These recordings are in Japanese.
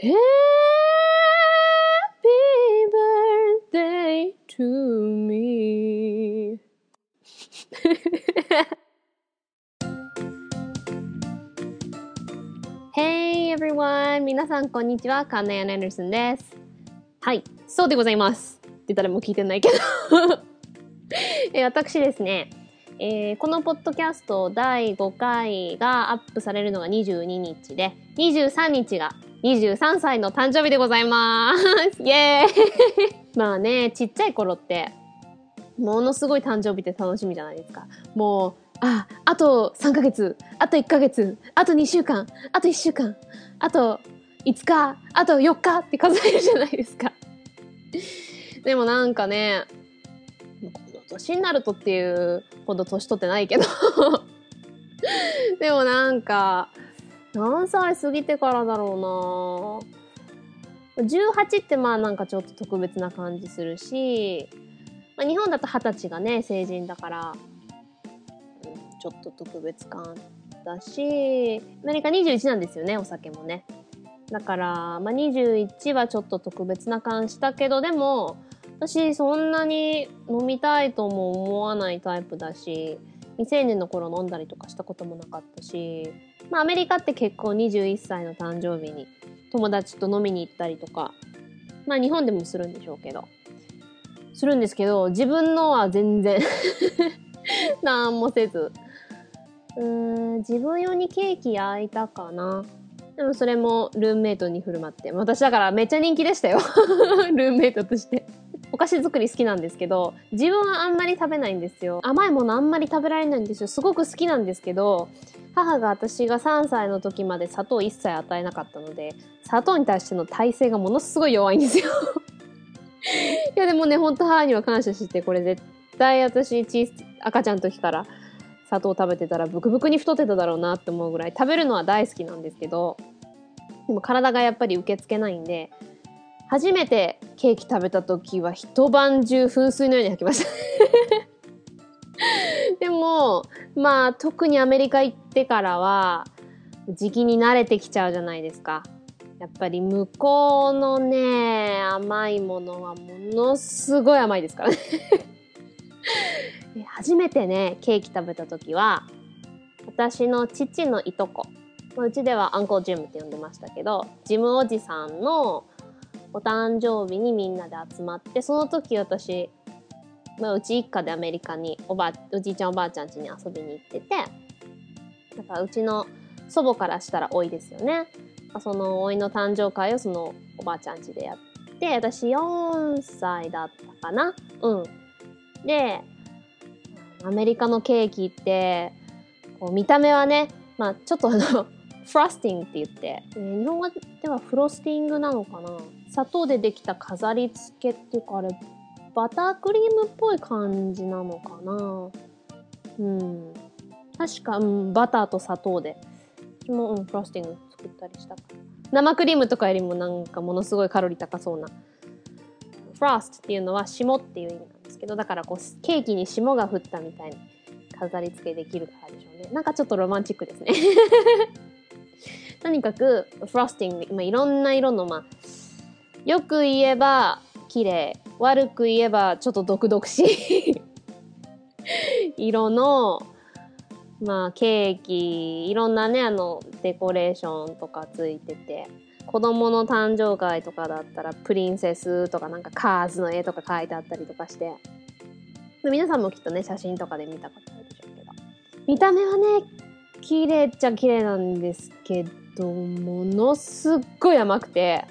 Happy birthday to me ヘイ everyone! 皆さんこんにちは。カンナヤン・エンダーソンです。はい、そうでございます。って誰も聞いてないけど え私ですね、えー、このポッドキャスト第5回がアップされるのが22日で、23日が23歳の誕生日でございます。イエーイまあね、ちっちゃい頃って、ものすごい誕生日って楽しみじゃないですか。もう、あ、あと3ヶ月、あと1ヶ月、あと2週間、あと1週間、あと5日、あと4日って数えるじゃないですか。でもなんかね、この年になるとっていうほど年取ってないけど でもなんか、何歳過ぎてからだろうな。18ってまあなんかちょっと特別な感じするし、まあ、日本だと20歳がね成人だから、うん、ちょっと特別感だしアメリカ21なんですよねお酒もね。だから、まあ、21はちょっと特別な感じしたけどでも私そんなに飲みたいとも思わないタイプだし未成年の頃飲んだりとかしたこともなかったしまあ、アメリカって結構21歳の誕生日に友達と飲みに行ったりとか、まあ日本でもするんでしょうけど、するんですけど、自分のは全然 何もせず。うーん、自分用にケーキ焼いたかな。でもそれもルームメイトに振る舞って。私だからめっちゃ人気でしたよ。ルームメイトとして。お菓子作り好きなんですけど、自分はあんまり食べないんですよ。甘いものあんまり食べられないんですよ。すごく好きなんですけど、母が私が3歳の時まで砂糖一切与えなかったので、砂糖に対しての耐性がものすごい弱いんですよ いやでもね、ほんと母には感謝して、これ絶対私、赤ちゃんの時から砂糖食べてたらブクブクに太ってただろうなって思うぐらい食べるのは大好きなんですけど、でも体がやっぱり受け付けないんで、初めてケーキ食べた時は一晩中噴水のように吐きました。でも、まあ特にアメリカ行ってからは時期に慣れてきちゃうじゃないですか。やっぱり向こうのね、甘いものはものすごい甘いですからね。初めてね、ケーキ食べた時は、私の父のいとこ、うちではアンコージムって呼んでましたけど、ジムおじさんのお誕生日にみんなで集まってその時私、まあ、うち一家でアメリカにおばおじいちゃんおばあちゃん家に遊びに行っててだからうちの祖母からしたら老いですよね。その老いの誕生会をそのおばあちゃん家でやって私4歳だったかな。うん。でアメリカのケーキってこう見た目はねまあちょっとあのフロスティングって言って、えー、日本語ではフロスティングなのかな。砂糖でできた飾り付けっていうかあれバタークリームっぽい感じなのかな？うん。確か、うん、バターと砂糖で。私も、うん、フロスティング作ったりしたから生クリームとかよりもなんかものすごいカロリー高そうな。フロストっていうのは霜っていう意味なんですけどだからこうケーキに霜が降ったみたいに飾り付けできるからでしょうね。なんかちょっとロマンチックですね。とにかくフロスティング、まあ、いろんな色の、まあ、よく言えば綺麗。悪く言えばちょっと毒々しい。色のまあケーキ。いろんなねあのデコレーションとかついてて。子供の誕生会とかだったらプリンセスとかなんかカーズの絵とか書いてあったりとかして。皆さんもきっとね写真とかで見たことあるでしょうけど。見た目はね綺麗っちゃ綺麗なんですけどものすっごい甘くて。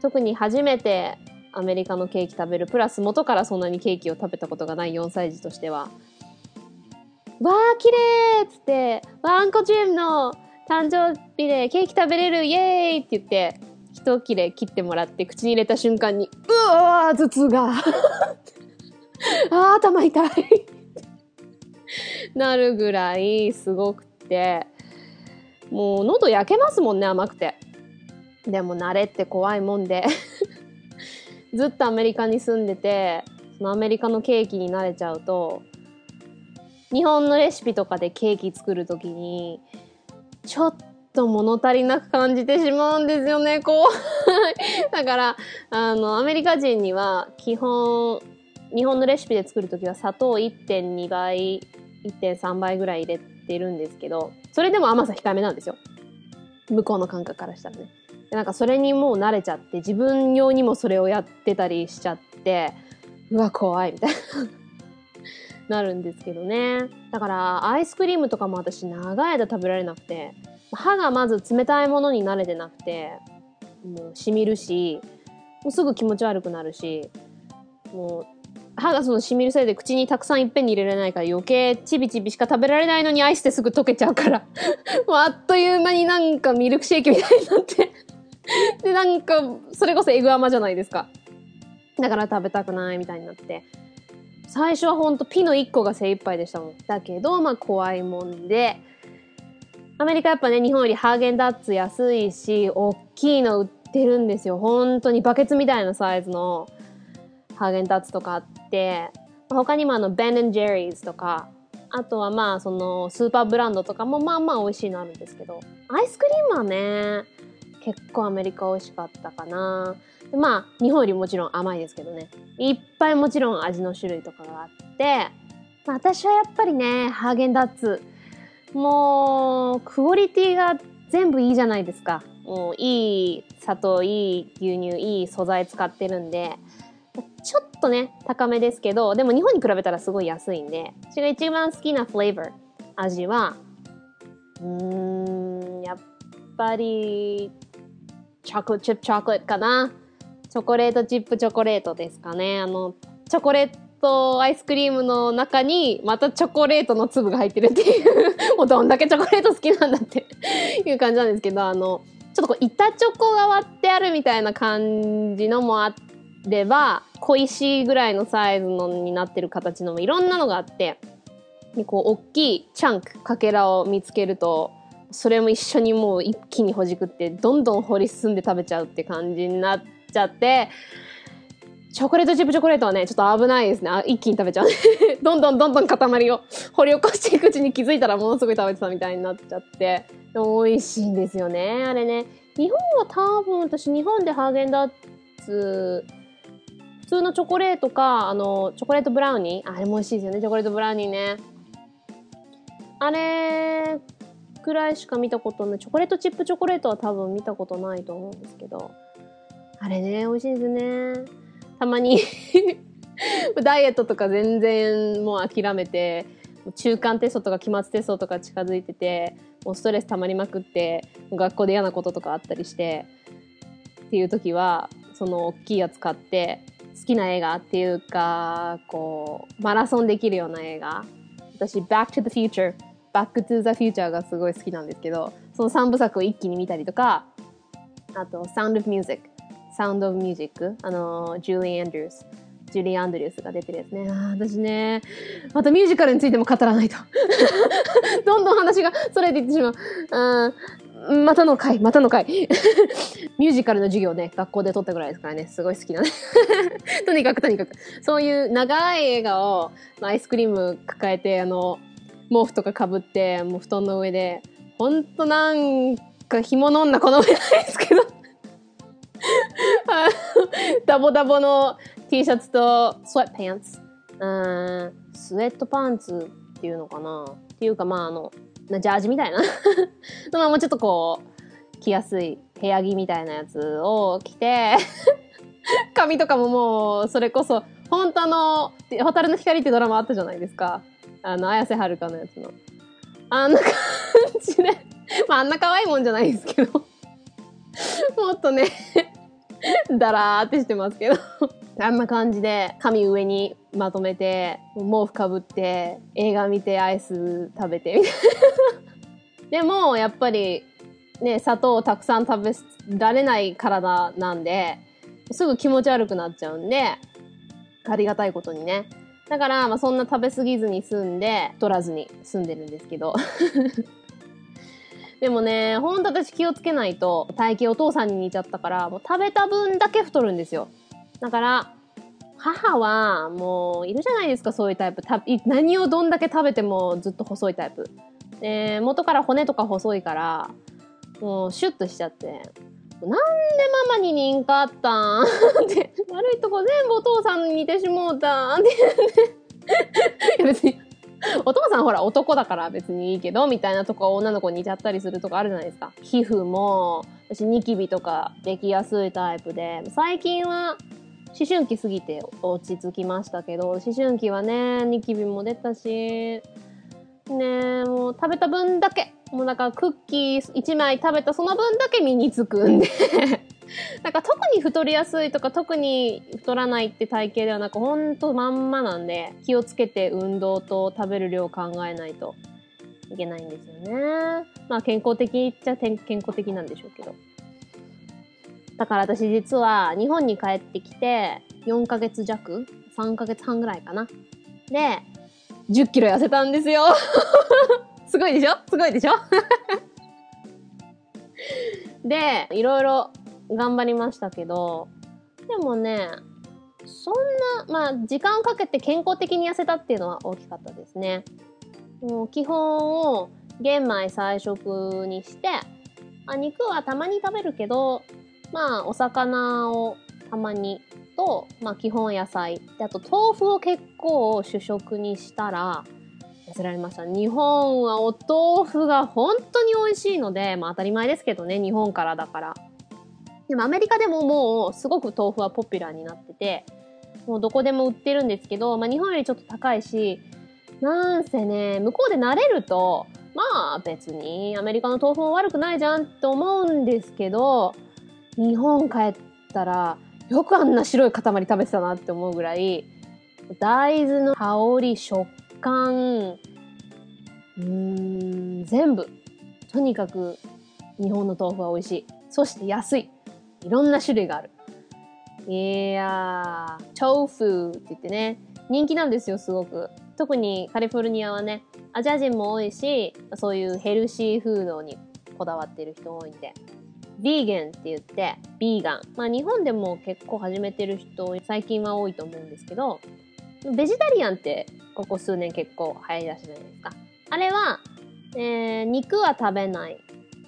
特に初めてアメリカのケーキ食べる。プラス元からそんなにケーキを食べたことがない4歳児としては。わー綺麗っつってワンコチームの誕生日でケーキ食べれるイエーイって言って一切れ切ってもらって口に入れた瞬間にうわー頭痛が。あー頭痛い。なるぐらいすごくて。もう喉焼けますもんね甘くて。でも慣れって怖いもんで ずっとアメリカに住んでてそのアメリカのケーキに慣れちゃうと日本のレシピとかでケーキ作る時にちょっと物足りなく感じてしまうんですよね、こう。だから、あの、アメリカ人には基本、日本のレシピで作るときは砂糖1.2倍、1.3倍ぐらい入れてるんですけど、それでも甘さ控えめなんですよ。向こうの感覚からしたらね。なんかそれにもう慣れちゃって、自分用にもそれをやってたりしちゃって、うわ、怖い、みたいな。なるんですけどね。だから、アイスクリームとかも私長い間食べられなくて、歯がまず冷たいものに慣れてなくて、もう染みるし、もうすぐ気持ち悪くなるし、もう歯がその染みるせいで口にたくさんいっぺんに入れられないから余計チビチビしか食べられないのにアイスってすぐ溶けちゃうから もうあっという間になんかミルクシェイクみたいになってで、なんか、それこそエグ甘じゃないですか。だから食べたくないみたいになって。最初はほんとピの1個が精一杯でしたもん。だけど、まあ怖いもんで、アメリカやっぱね、日本よりハーゲンダッツ安いし、大きいの売ってるんですよ。本当にバケツみたいなサイズのハーゲンダッツとかあって、他にもあの、ベンジェリーズとか、あとはまあ、その、スーパーブランドとかもまあまあ美味しいのあるんですけど、アイスクリームはね、結構アメリカ美味しかったかな。まあ、日本よりもちろん甘いですけどね。いっぱいもちろん味の種類とかがあって、まあ、私はやっぱりね、ハーゲンダッツ。もう、クオリティが全部いいじゃないですか。もう、いい砂糖、いい牛乳、いい素材使ってるんで、ちょっとね、高めですけど、でも日本に比べたらすごい安いんで、私が一番好きなフレーバー、味は、うーん、やっぱり、チョコチップチョコレートかな？チョコレートチップチョコレートですかね。あの、チョコレートアイスクリームの中にまたチョコレートの粒が入ってるっていう もうどんだけチョコレート好きなんだっていう感じなんですけど、あの、ちょっとこう板チョコが割ってあるみたいな感じのもあれば、小石ぐらいのサイズのになってる形のもいろんなのがあって、でこう、大きいチャンク、かけらを見つけると、それも一緒にもう一気にほじくってどんどん掘り進んで食べちゃうって感じになっちゃってチョコレートチップチョコレートはねちょっと危ないですね。一気に食べちゃう。どんどんどんどん塊を掘り起こしていくうちに気づいたらものすごい食べてたみたいになっちゃってでも美味しいんですよねあれね。日本は多分私日本でハーゲンダッツ普通のチョコレートかあのチョコレートブラウニー？あれも美味しいですよねチョコレートブラウニーね。あれくらいしか見たことない。チョコレートチップチョコレートは多分見たことないと思うんですけど。あれね、美味しいですね。たまに ダイエットとか全然もう諦めて、中間テストとか期末テストとか近づいてて、もうストレス溜まりまくって、学校で嫌なこととかあったりして、っていう時は、その大きいやつ買って、好きな映画っていうか、こう、マラソンできるような映画。私、Back to the Future バックトゥザフューチャーがすごい好きなんですけど、その3部作を一気に見たりとか、あと、サウンド・オブ・ミュージック。サウンド・オブ・ミュージック。あの、ジュリー・アンドリュース。ジュリー・アンドリュースが出てるやつね。あ私ね、またミュージカルについても語らないと。どんどん話がそれていってしまう。うん、またの回、またの回。ミュージカルの授業ね、学校で撮ったぐらいですからね、すごい好きなね。とにかくとにかく。そういう長い映画を、アイスクリーム抱えて、あの、毛布とかかぶって、もう布団の上で、ほんとなんか紐の女この上ないですけど ダボダボの T シャツとスウェットパンツ。うん、スウェットパンツっていうのかなっていうかまああの、ジャージみたいな まあもうちょっとこう、着やすい部屋着みたいなやつを着て髪とかももう、それこそ、本当あの、ホタルの光ってドラマあったじゃないですか。あの、綾瀬はるかのやつの。あんな感じで、まあ、あんな可愛いもんじゃないですけど、もっとね、だらーってしてますけど、あんな感じで、髪上にまとめて、毛布かぶって、映画見て、アイス食べて、みたいな。でも、やっぱり、ね、砂糖をたくさん食べられない体なんで、すぐ気持ち悪くなっちゃうんで、ありがたいことにね、だから、まあ、そんな食べ過ぎずに済んで、太らずに済んでるんですけど。でもね、ほんと私気をつけないと、体型お父さんに似ちゃったから、もう食べた分だけ太るんですよ。だから、母は、もう、いるじゃないですか、そういうタイプ。た何をどんだけ食べてもずっと細いタイプ。で、元から骨とか細いから、もうシュッとしちゃって、なんでママに人かあったん？って、悪いとこ全部お父さんに似てしもうたん。って。いや別に、お父さんほら男だから別にいいけど、みたいなとこ女の子に似ちゃったりするとこあるじゃないですか。皮膚も、私ニキビとかできやすいタイプで、最近は思春期過ぎて落ち着きましたけど、思春期はね、ニキビも出たし、ね、もう食べた分だけ、もうだかクッキー1枚食べたその分だけ身につくんで なんか特に太りやすいとか特に太らないって体型ではなくほんとまんまなんで気をつけて運動と食べる量考えないといけないんですよね。まあ健康的っちゃ健康的なんでしょうけど。だから私実は日本に帰ってきて4ヶ月弱 ?3 ヶ月半ぐらいかな。で、10キロ痩せたんですよ。すごいでしょ？すごいでしょ？で、いろいろ頑張りましたけど、でもね、そんな、まあ、時間をかけて健康的に痩せたっていうのは大きかったですね。もう基本を玄米菜食にして、あ肉はたまに食べるけど、まあ、お魚をたまにと、まあ、基本野菜。で、あと豆腐を結構主食にしたら、痩せられました。日本はお豆腐が本当に美味しいので、まあ当たり前ですけどね、日本からだから。でもアメリカでももうすごく豆腐はポピュラーになってて、もうどこでも売ってるんですけど、まあ日本よりちょっと高いし、なんせね、向こうで慣れると、まあ別にアメリカの豆腐も悪くないじゃんって思うんですけど、日本帰ったら、よくあんな白い塊食べてたなって思うぐらい、大豆の香り、食感、うーん、全部。とにかく日本の豆腐は美味しい。そして安い。いろんな種類がある。いやー、豆腐って言ってね、人気なんですよ、すごく。特にカリフォルニアはね、アジア人も多いし、そういうヘルシーフードにこだわってる人多いんで。ビーゲンって言って、ビーガン。まあ日本でも結構始めてる人、最近は多いと思うんですけど、ベジタリアンってここ数年結構流行りだしじゃないですか。あれは、えー、肉は食べない。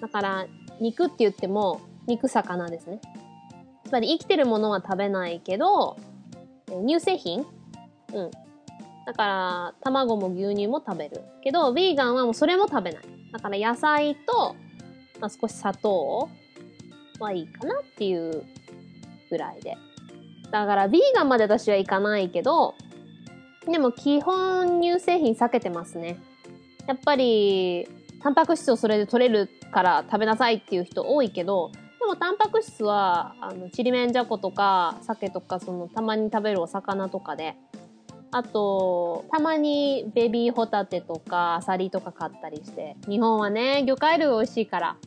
だから、肉って言っても、肉魚ですね。つまり生きてるものは食べないけど、乳製品？うん。だから、卵も牛乳も食べる。けど、ヴィーガンはもうそれも食べない。だから野菜と、まあ、少し砂糖はいいかなっていうぐらいで。だから、ヴィーガンまで私はいかないけど、でも基本乳製品避けてますね。やっぱり、タンパク質をそれで取れるから食べなさいっていう人多いけど、でもタンパク質は、あの、ちりめんじゃことか、鮭とか、その、たまに食べるお魚とかで、あと、たまにベビーホタテとか、アサリとか買ったりして、日本はね、魚介類美味しいから。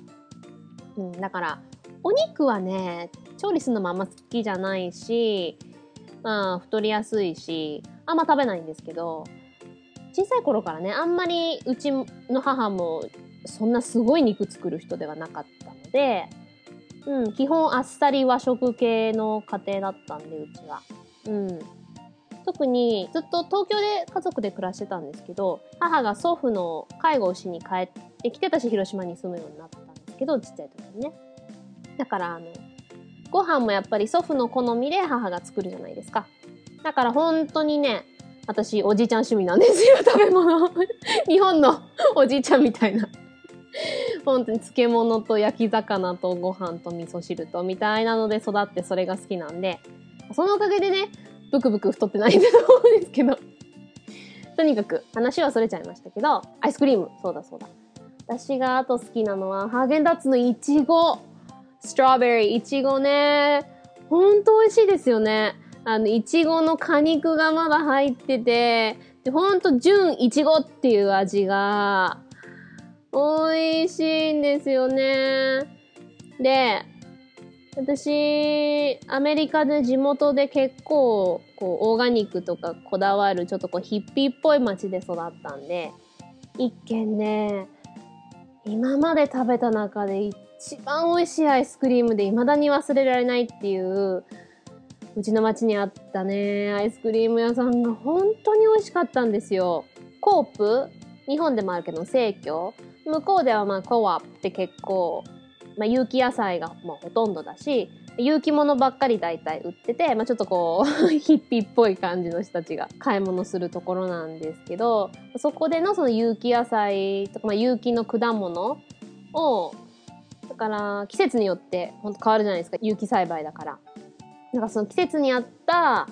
うん、だから、お肉はね、調理するのもあんま好きじゃないし、まあ、太りやすいし、あんま食べないんですけど、小さい頃からね、あんまりうちの母もそんなすごい肉作る人ではなかったので、うん、基本あっさり和食系の家庭だったんで、うちは。うん。特にずっと東京で家族で暮らしてたんですけど、母が祖父の介護をしに帰ってきてたし、広島に住むようになったんですけど、ちっちゃい時にね。だから、あの、ご飯もやっぱり祖父の好みで母が作るじゃないですか。だから本当にね、私、おじいちゃん趣味なんですよ、食べ物。日本のおじいちゃんみたいな。本当に漬物と焼き魚とご飯と味噌汁とみたいなので育ってそれが好きなんで、そのおかげでね、ブクブク太ってないんだと思うんですけど。とにかく話はそれちゃいましたけど、アイスクリーム、そうだそうだ。私があと好きなのは、ハーゲンダッツのいちご。ストロベリー、いちごね。ほんと美味しいですよね。あの、いちごの果肉がまだ入ってて、でほんと純いちごっていう味が、美味しいんですよね。で、私、アメリカで地元で結構、こう、オーガニックとかこだわる、ちょっとこう、ヒッピーっぽい街で育ったんで、一見ね、今まで食べた中で一一番美味しいアイスクリームで未だに忘れられないっていう、うちの町にあったね、アイスクリーム屋さんが本当に美味しかったんですよ。コープ？日本でもあるけど、生協向こうではまあコアって結構まあ、有機野菜がもうほとんどだし、有機物ばっかり大体売ってて、まあ、ちょっとこう ヒッピーっぽい感じの人たちが買い物するところなんですけど、そこでのその有機野菜とか、まあ、有機の果物を、から季節によって本当変わるじゃないですか、有機栽培だから。なんかその季節に合った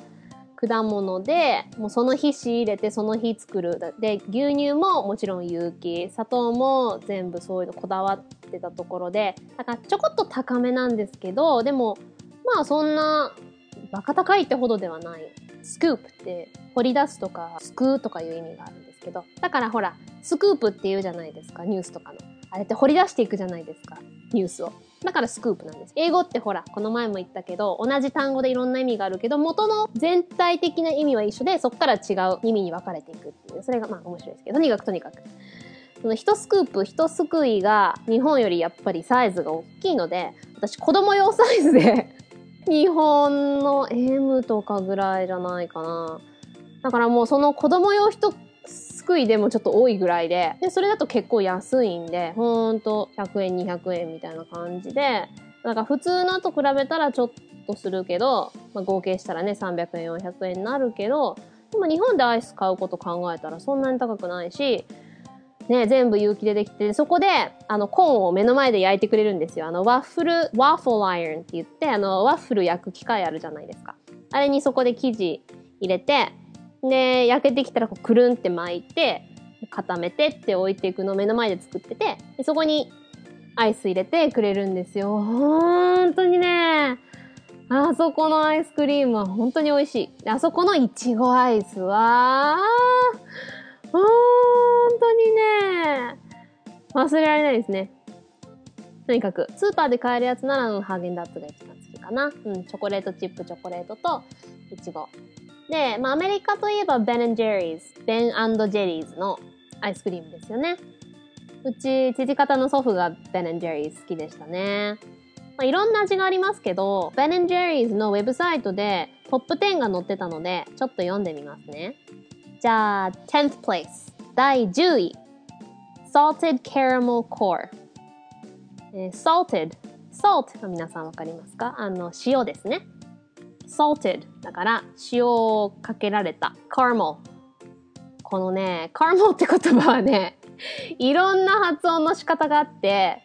果物で、もうその日仕入れてその日作る。で、牛乳ももちろん有機、砂糖も全部そういうのこだわってたところで、だからちょこっと高めなんですけど、でも、まあそんな、バカ高いってほどではない。スクープって掘り出すとか、すくうとかいう意味があるんですけど、だからほら、スクープって言うじゃないですか、ニュースとかの。あれって掘り出していくじゃないですか、ニュースを。だからスクープなんです。英語ってほら、この前も言ったけど、同じ単語でいろんな意味があるけど、元の全体的な意味は一緒で、そこから違う意味に分かれていくっていう。それがまあ面白いですけど、とにかくとにかく。その一スクープ、一すくいが日本よりやっぱりサイズが大きいので、私子供用サイズで日本の M とかぐらいじゃないかな。だからもうその子供用一すくいでもちょっと多いぐらいで、で、それだと結構安いんで、ほんと100円、200円みたいな感じで、なんか普通のと比べたらちょっとするけど、まあ、合計したらね、300円、400円になるけど、でも日本でアイス買うこと考えたらそんなに高くないし、ね、全部有機でできて、そこで、あの、コーンを目の前で焼いてくれるんですよ。あの、ワッフル、ワッフルアイロンって言って、あの、ワッフル焼く機械あるじゃないですか。あれにそこで生地入れて、で、焼けてきたらこうくるんって巻いて、固めてって置いていくのを目の前で作ってて、でそこにアイス入れてくれるんですよ。本当にね、あそこのアイスクリームは本当に美味しい。あそこのいちごアイスは、本当にね、忘れられないですね。とにかく、スーパーで買えるやつなら、ハーゲンダッツが一番好きかな。うん、チョコレートチップチョコレートと、いちご。で、まあ、アメリカといえばベンジェリーズ、ベンジェリーズのアイスクリームですよね。うち、父方の祖父がベンジェリーズ好きでしたね。まあ、いろんな味がありますけど、ベンジェリーズのウェブサイトでトップ10が載ってたので、ちょっと読んでみますね。じゃあ、10th place。第10位。salted caramel core。えー、salted。salt は皆さんわかりますか？あの、塩ですね。salted だから塩をかけられた caramel このね caramel って言葉はね いろんな発音の仕方があって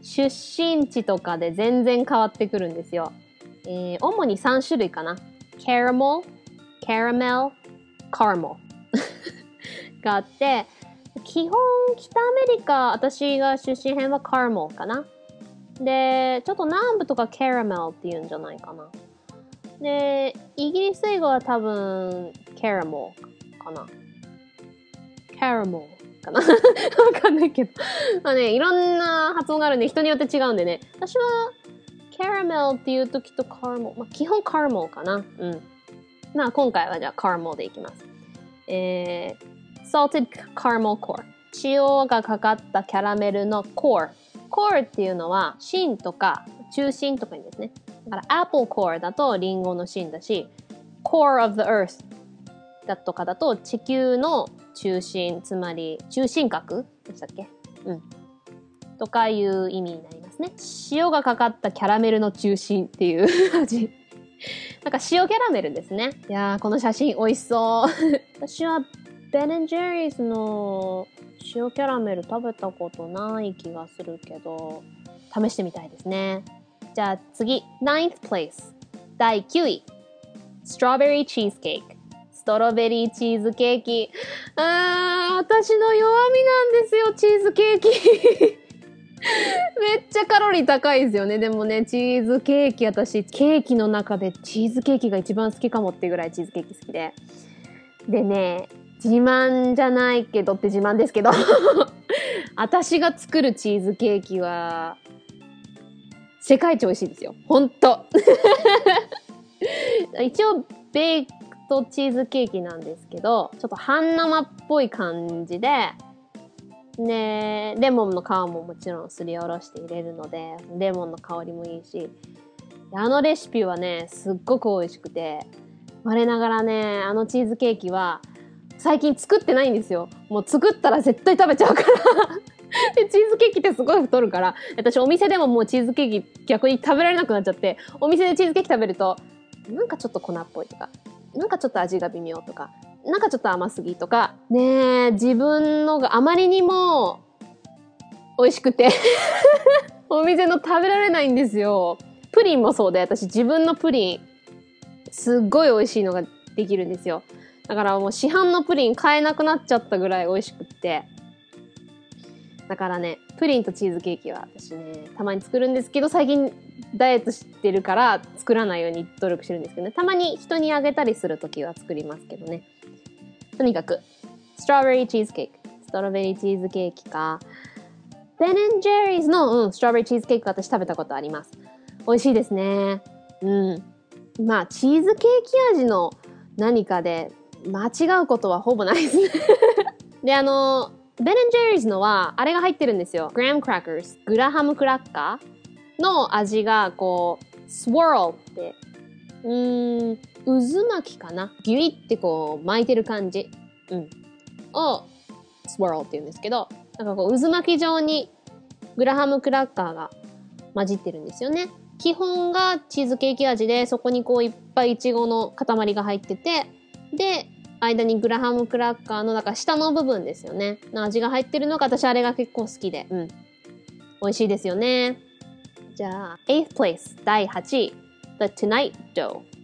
出身地とかで全然変わってくるんですよ、えー、主に3種類かな caramel caramel caramel があって基本北アメリカ私が出身辺は caramel かなでちょっと南部とか caramel って言うんじゃないかなで、イギリス英語は多分、キャラモかな。キャラモかな わかんないけど。まあね、いろんな発音があるんで、人によって違うんでね。私は、キャラメルっていう時とカラモまあ基本カラモかな。うん。まあ今回はじゃあカラモでいきます。えー、salted caramel core。塩がかかったキャラメルの core。core っていうのは芯とか中心とかにですね。だから apple core だとリンゴの芯だし、core of the earth だとかだと地球の中心、つまり中心核でしたっけ？うん。とかいう意味になりますね。塩がかかったキャラメルの中心っていう味。なんか塩キャラメルですね。いやー、この写真美味しそう。私はベンジェリーズの塩キャラメル食べたことない気がするけど、試してみたいですね。じゃあ次、ninth place。第9位。ストロベリーチーズケーキ。ストロベリーチーズケーキ。あー、私の弱みなんですよ、チーズケーキ。めっちゃカロリー高いですよね。でもね、チーズケーキ、私、ケーキの中でチーズケーキが一番好きかもってぐらいチーズケーキ好きで。でね、自慢じゃないけどって自慢ですけど 私が作るチーズケーキは、世界一美味しいですよ。ほんと。一応、ベイクトチーズケーキなんですけど、ちょっと半生っぽい感じで、ねレモンの皮ももちろんすりおろして入れるので、レモンの香りもいいし、あのレシピはね、すっごく美味しくて、我ながらね、あのチーズケーキは、最近作ってないんですよ。もう作ったら絶対食べちゃうから。で、チーズケーキってすごい太るから、私お店でももうチーズケーキ逆に食べられなくなっちゃって、お店でチーズケーキ食べると、なんかちょっと粉っぽいとか、なんかちょっと味が微妙とか、なんかちょっと甘すぎとか、ね、自分のがあまりにも美味しくて、お店の食べられないんですよ。プリンもそうで、私自分のプリン、すっごい美味しいのができるんですよ。だからもう市販のプリン買えなくなっちゃったぐらい美味しくって。だからね、プリンとチーズケーキは私ね、たまに作るんですけど、最近ダイエットしてるから作らないように努力してるんですけどね。たまに人にあげたりするときは作りますけどね。とにかく、ストロベリーチーズケーキ。ストロベリーチーズケーキか。ベンジェリーズの、うん、ストロベリーチーズケーキ私食べたことあります。美味しいですね。うん。まあ、チーズケーキ味の何かで間違うことはほぼないですね。で、あの、ベンジェリーズのは、あれが入ってるんですよ。グラムクラッカーズ。グラハムクラッカーの味が、こう、スワーって、うーん、渦巻きかな。ギュイってこう巻いてる感じ。うん。を、スワローって言うんですけど、なんかこう渦巻き状にグラハムクラッカーが混じってるんですよね。基本がチーズケーキ味で、そこにこういっぱいイチゴの塊が入ってて、で、間にグラハムクラッカーの、だから下の部分ですよね。の味が入ってるのが私あれが結構好きで、うん。美味しいですよね。じゃあ、8th place 第8位。The Tonight Dough。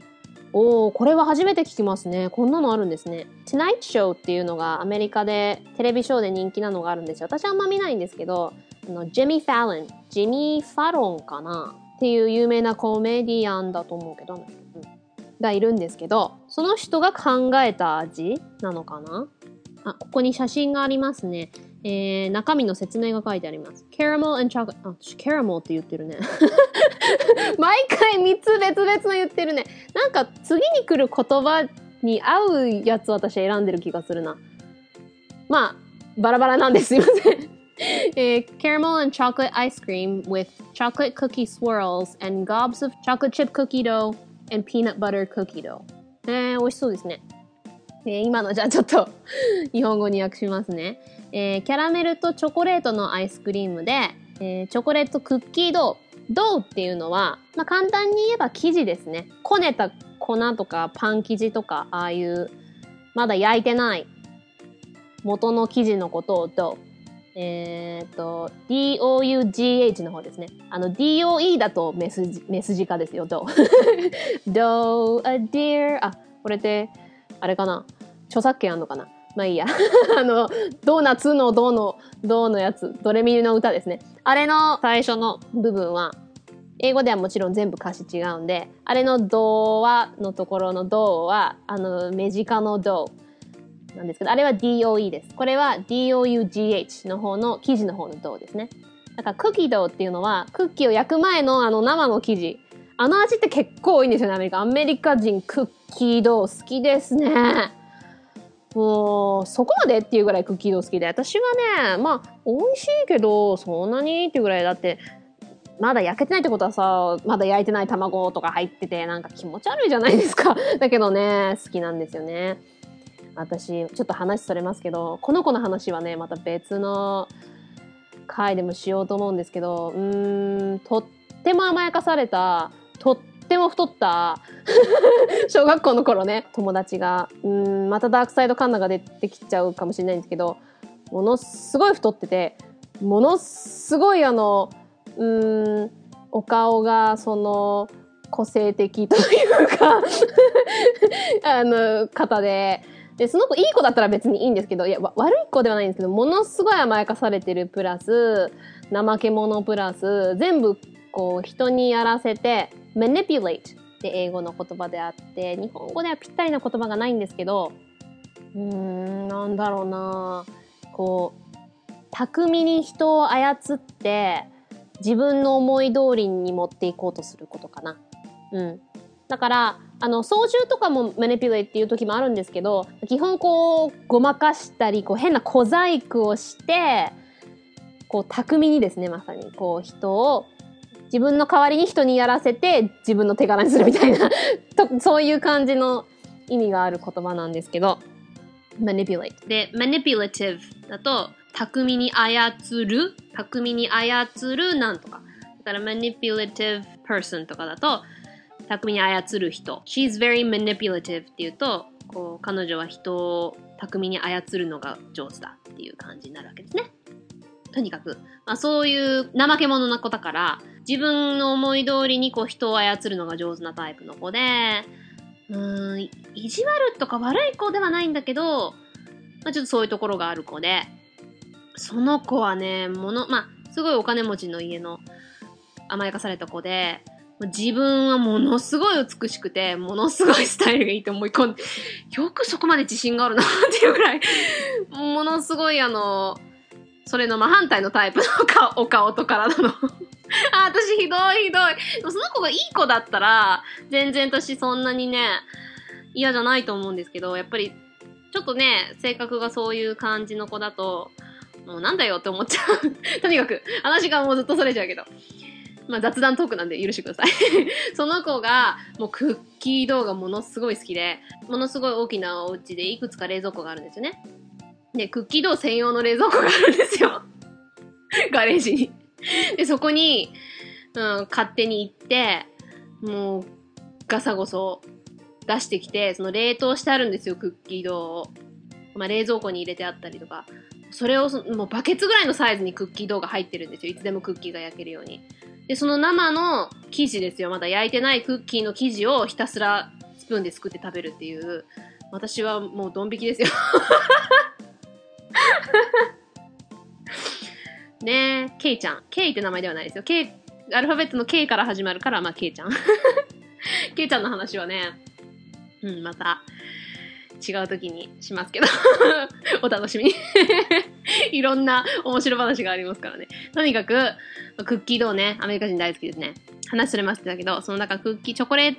おー、これは初めて聞きますね。こんなのあるんですね。Tonight Show っていうのがアメリカでテレビショーで人気なのがあるんですよ。私あんま見ないんですけど、あの、ジェミー・ファロン、ジェミー・ファロンかな？っていう有名なコメディアンだと思うけど、うん、がいるんですけど、その人が考えた味なのかな？あ、ここに写真がありますね。えー、中身の説明が書いてあります。Caramel and chocolate. あ、私 Caramel って言ってるね。毎回3つ別々の言ってるね。なんか次に来る言葉に合うやつ私選んでる気がするな。まあ、バラバラなんですいません。えー caramel and chocolate ice cream with chocolate cookie swirls and gobs of chocolate chip cookie dough and peanut butter cookie dough. えー、美味しそうですね。えー今のじゃあちょっと 日本語に訳しますね。えーキャラメルとチョコレートのアイスクリームで、えーチョコレートクッキードー。ドーっていうのは、まあ、簡単に言えば生地ですね。こねた粉とかパン生地とか、ああいう、まだ焼いてない元の生地のことをドー。えーっと、DOUGH の方ですね。あの、DOE だとメス、メスジカですよ、ドー。ドー、a dear。あ、これって、あれかな？著作権あんのかな？まあいいや。あの、ドーナツのドーの、ドーのやつ、ドレミの歌ですね。あれの最初の部分は、英語ではもちろん全部歌詞違うんで、あれのドはのところのドは、あの、メジカのドなんですけど、あれは DOE です。これは DOUGH の方の生地の方のドですね。だからクッキードっていうのは、クッキーを焼く前のあの生の生地。あの味って結構多いんですよね、アメリカ。アメリカ人クッキード好きですね。もう、そこまでっていうぐらいクッキード好きで。私はね、まあ、美味しいけど、そんなにっていうぐらいだって、まだ焼けてないってことはさ、まだ焼いてない卵とか入ってて、なんか気持ち悪いじゃないですか。だけどね、好きなんですよね。私、ちょっと話それますけど、この子の話はね、また別の回でもしようと思うんですけど、うーん、とっても甘やかされた、っても太った、小学校の頃ね、友達が、うん、またダークサイドカンナが出てきちゃうかもしれないんですけど、ものすごい太ってて、ものすごいあの、うん、お顔がその、個性的というか あの、方で、で、その子いい子だったら別にいいんですけど、いや、悪い子ではないんですけど、ものすごい甘やかされてるプラス、怠け者プラス、全部こう人にやらせて、manipulate って英語の言葉であって、日本語ではぴったりな言葉がないんですけど、うーん、なんだろうなこう、巧みに人を操って、自分の思い通りに持っていこうとすることかな。うん。だから、あの、操縦とかもマニピュレイっていう時もあるんですけど、基本こう、ごまかしたり、こう、変な小細工をして、こう、巧みにですね、まさに、こう、人を、自分の代わりに人にやらせて、自分の手柄にするみたいな、そういう感じの意味がある言葉なんですけど、manipulate で manipulative だと巧みに操る巧みに操るなんとか。だから manipulative person とかだと巧みに操る人。She's very manipulative っていうとこう彼女は人を巧みに操るのが上手だっていう感じになるわけですね。とにかく、まあ、そういう怠け者な子だから自分の思い通りにこう人を操るのが上手なタイプの子でうーん意地悪とか悪い子ではないんだけど、まあ、ちょっとそういうところがある子でその子はねものまあすごいお金持ちの家の甘やかされた子で自分はものすごい美しくて、ものすごいスタイルがいいと思い込んで、よくそこまで自信があるなっていうぐらい、ものすごいあの、それの真反対のタイプのお顔と体の。あ、私ひどいひどい。その子がいい子だったら、全然私そんなにね、嫌じゃないと思うんですけど、やっぱり、ちょっとね、性格がそういう感じの子だと、もうなんだよって思っちゃう。とにかく、話がもうずっとそれちゃうけど。まあ雑談トークなんで許してください その子が、もうクッキー動画ものすごい好きで、ものすごい大きなお家でいくつか冷蔵庫があるんですよね。で、クッキードー専用の冷蔵庫があるんですよ。ガレージに。で、そこに、うん、勝手に行って、もう、ガサゴソ出してきて、その冷凍してあるんですよ、クッキードを。まあ、冷蔵庫に入れてあったりとか。それをもうバケツぐらいのサイズにクッキードが入ってるんですよ。いつでもクッキーが焼けるように。で、その生の生地ですよ。まだ焼いてないクッキーの生地をひたすらスプーンですくって食べるっていう。私はもうドン引きですよケイちゃん。ケイって名前ではないですよ。ケイ、アルファベットの K から始まるから、まあ、ケイちゃん。ケイちゃんの話はね、うん、また、違う時にしますけど お楽しみに いろんな面白話がありますからね。とにかく、クッキードーね、アメリカ人大好きですね。話それましたけど、その中クッキー、チョコレー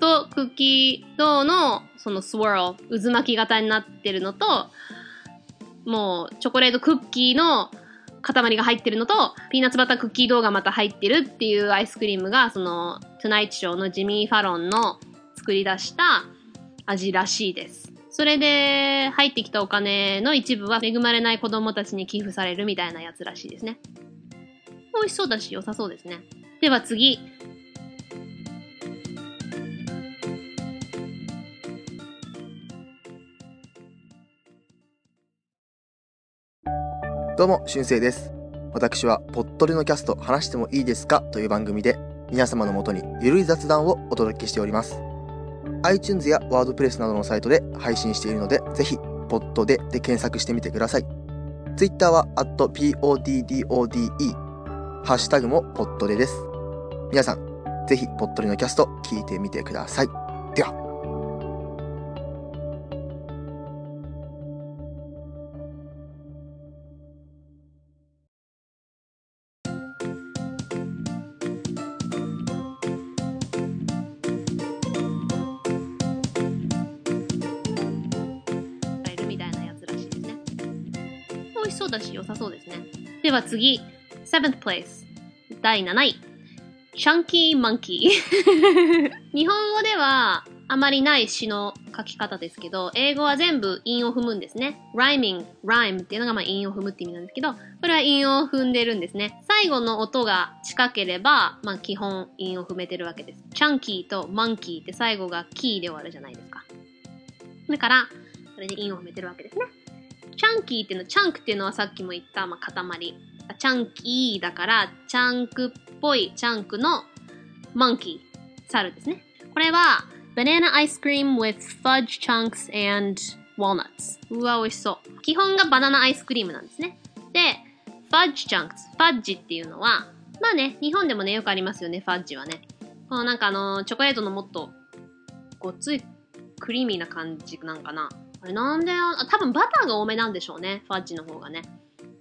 トクッキードーのそのスワロー、渦巻き型になってるのと、もうチョコレートクッキーの塊が入ってるのと、ピーナッツバタークッキー動画また入ってるっていうアイスクリームが、その、トゥナイトショーのジミー・ファロンの作り出した味らしいです。それで入ってきたお金の一部は恵まれない子供たちに寄付されるみたいなやつらしいですね。美味しそうだし良さそうですね。では次。どうも、しゅんせいです。私は、ぽっとりのキャスト話してもいいですかという番組で、皆様のもとにゆるい雑談をお届けしております。iTunes や WordPress などのサイトで配信しているので、ぜひ、ポッドでで検索してみてください。Twitter は、@poddode、ハッシュタグもポッドでです。皆さん、ぜひ、ポッドリのキャスト聞いてみてください。では。だし良さそうですね。では次、7th place。第7位。Chunky Monkey 日本語ではあまりない詩の書き方ですけど、英語は全部韻を踏むんですね。rhyming, rhyme っていうのがまあ韻を踏むって意味なんですけど、これは韻を踏んでるんですね。最後の音が近ければ、まあ基本韻を踏めてるわけです。chunky と monkey って最後がキーで終わるじゃないですか。だから、それで韻を踏めてるわけですね。チャンキーっていうの、チャンクっていうのはさっきも言った、まあ、塊。チャンキーだから、チャンクっぽいチャンクのモンキー、猿ですね。これは、banana ice cream with fudge chunks and walnuts。うわ、美味しそう。基本がバナナアイスクリームなんですね。で、fudge chunks。ファッジっていうのは、まあね、日本でもね、よくありますよね、ファッジはね。このなんかあの、チョコレートのもっと、ごっついクリーミーな感じなんかな。あれなんで、あ多分バターが多めなんでしょうね。ファッジの方がね。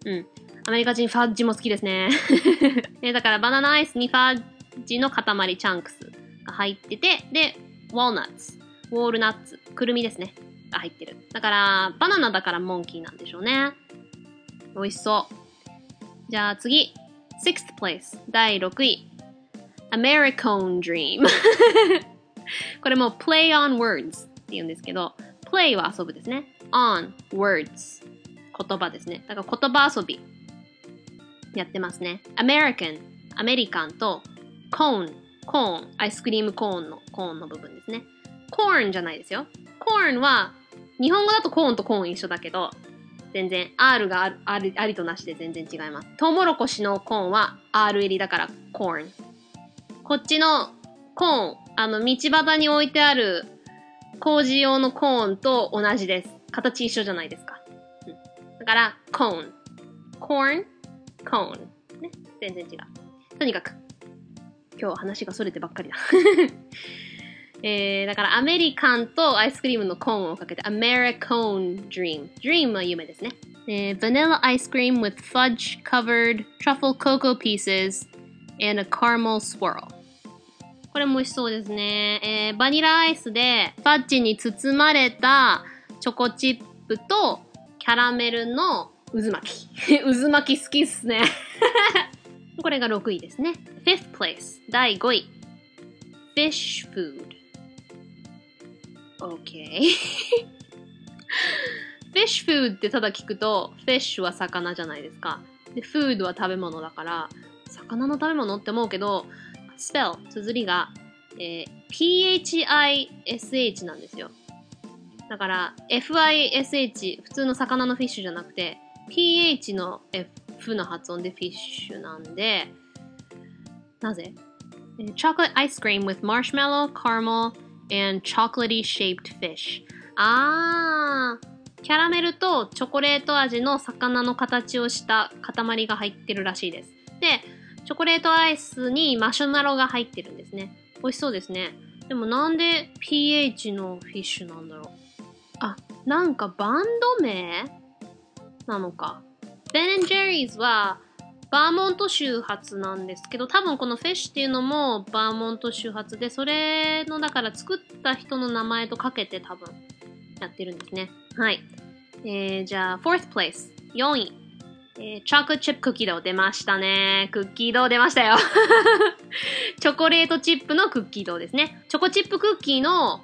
うん。アメリカ人ファッジも好きですね。ねだからバナナアイスにファッジの塊チャンクスが入ってて、で、ウォーナッツ、ウォールナッツ、くるみですね。が入ってる。だから、バナナだからモンキーなんでしょうね。美味しそう。じゃあ次。sixth place 第6位 American Dream これも play on words って言うんですけど play は遊ぶですね。on, words 言葉ですね。だから言葉遊びやってますね。American アメリカンと cone コーンアイスクリームコーンのコーンの部分ですね。コーンじゃないですよ。コーンは日本語だとコーンとコーン一緒だけど全然 R があるありありとなしで全然違います。トウモロコシのコーンは R 入りだからコーン。こっちのコーン、あの道端に置いてある工事用のコーンと同じです。形一緒じゃないですか。うん、だからコーン。コーン、コーン。ね、全然違う。とにかく、今日話がそれてばっかりだ。えー、だからアメリカンとアイスクリームのコーンをかけて Americone Dream Dream は夢ですね、えー、Vanilla ice cream with fudge covered truffle cocoa pieces and a caramel swirl これも美味しそうですね、えー、バニラアイスでファッジに包まれたチョコチップとキャラメルの渦巻き。渦巻き好きっすね。これが6位ですね。Fifth place 第5位。Fish food OK フィッシュフード ってただ聞くと、フィッシュは魚じゃないですか。で、フードは食べ物だから、魚の食べ物って思うけど、スペル、綴りが、えー、PHISH なんですよ。だから、FISH、普通の魚のフィッシュじゃなくて、PH の F の発音でフィッシュなんで、なぜ ?Chocolate ice cream with marshmallow, caramel, and chocolatey shaped fish. あー、キャラメルとチョコレート味の魚の形をした塊が入ってるらしいです。チョコレートアイスにマシュマロが入ってるんですね。美味しそうですね。でもなんで PH のフィッシュなんだろう。あ、なんかバンド名なのか。Ben Jerry's はバーモント州発なんですけど、多分このフィッシュっていうのもバーモント州発で、それのだから作った人の名前とかけて多分やってるんですね。はい。えー、じゃあ、4th place。4位。えー、チョコチップクッキード出ましたね。クッキード出ましたよ。チョコレートチップのクッキードですね。チョコチップクッキーの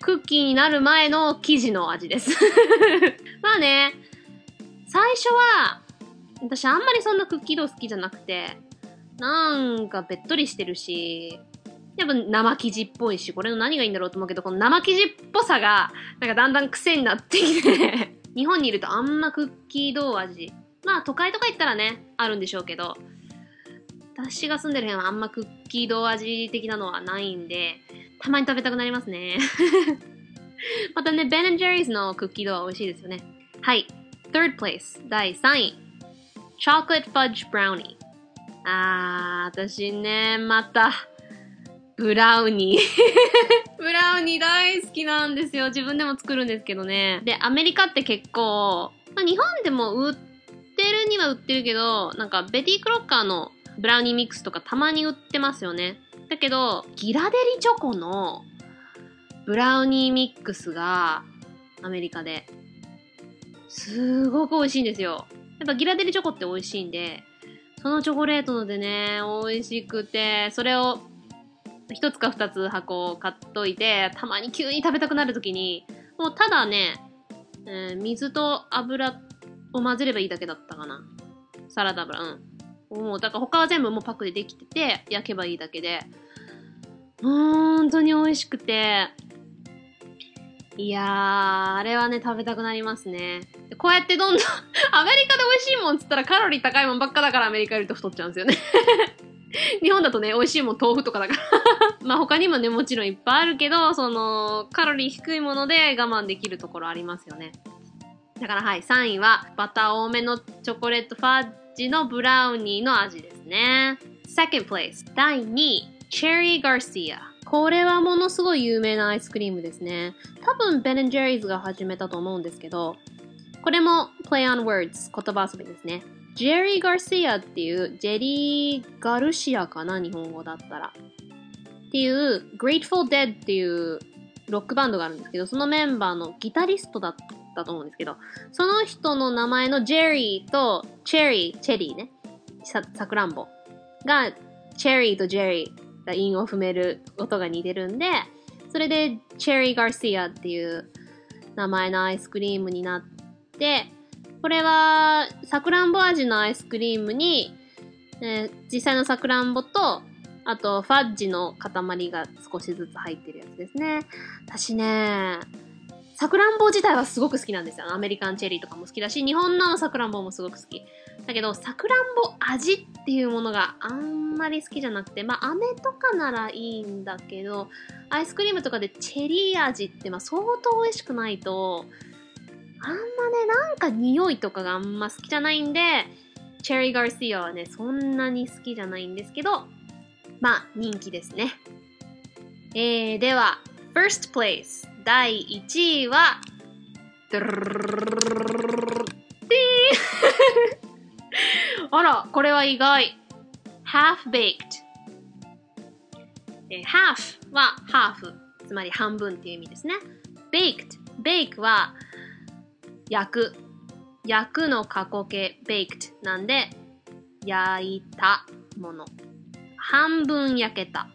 クッキーになる前の生地の味です。まあね、最初は私あんまりそんなクッキード好きじゃなくて、なんかべっとりしてるし、やっぱ生生地っぽいし、これの何がいいんだろうと思うけど、この生生地っぽさが、なんかだんだん癖になってきて日本にいるとあんまクッキード味。まあ都会とか行ったらね、あるんでしょうけど、私が住んでる辺はあんまクッキード味的なのはないんで、たまに食べたくなりますね またね、Ben Jerry's のクッキードは美味しいですよね。はい。third place 第3位。chocolate fudge brownie。あー、私ね、また、ブラウニー。ブラウニー大好きなんですよ。自分でも作るんですけどね。で、アメリカって結構、まあ、日本でも売ってるには売ってるけど、なんかベティクロッカーのブラウニーミックスとかたまに売ってますよね。だけど、ギラデリチョコのブラウニーミックスがアメリカですごく美味しいんですよ。やっぱギラデリチョコって美味しいんで、そのチョコレートのでね、美味しくて、それを一つか二つ箱を買っといて、たまに急に食べたくなるときに、もうただね、えー、水と油を混ぜればいいだけだったかな。サラダ油、うん。もう、だから他は全部もうパックでできてて、焼けばいいだけで、本当に美味しくて、いやー、あれはね、食べたくなりますね。こうやってどんどん アメリカで美味しいもんっつったらカロリー高いもんばっかだからアメリカよりと太っちゃうんですよね 日本だとね、美味しいもん豆腐とかだから まあ他にもね、もちろんいっぱいあるけど、その、カロリー低いもので我慢できるところありますよね。だからはい、3位はバター多めのチョコレートファッジのブラウニーの味ですね。Second place 第2位、チェリー・ガーシア。これはものすごい有名なアイスクリームですね。多分、ベンジェリーズが始めたと思うんですけど、これも play on words 言葉遊びですね。ジェリー・ガルシアっていう、ジェリー・ガルシアかな日本語だったら。っていう、Grateful Dead っていうロックバンドがあるんですけど、そのメンバーのギタリストだったと思うんですけど、その人の名前のジェリーとチェリー、チェリーね、さ、さくらんぼが、チェリーとジェリーが、韻を踏める音が似てるんで、それでチェリー・ガーシアっていう名前のアイスクリームになって、これは、さくらんぼ味のアイスクリームに、えー実際のさくらんぼと、あと、ファッジの塊が少しずつ入ってるやつですね。私ね、さくらんぼ自体はすごく好きなんですよ。アメリカンチェリーとかも好きだし、日本のさくらんぼもすごく好き。だけど、さくらんぼ味っていうものがあんまり好きじゃなくて、まあ、飴とかならいいんだけど、アイスクリームとかでチェリー味って、まあ、相当美味しくないと、あんまね、なんか匂いとかがあんま好きじゃないんで、チェリー・ガーシアはね、そんなに好きじゃないんですけど、まあ、人気ですね。えー、では、first place 第1位は、あら、これは意外。half baked。half はハーフ、つまり半分っていう意味ですね。baked。bake は焼く。焼くの過去形 baked なんで、焼いたもの。半分焼けた。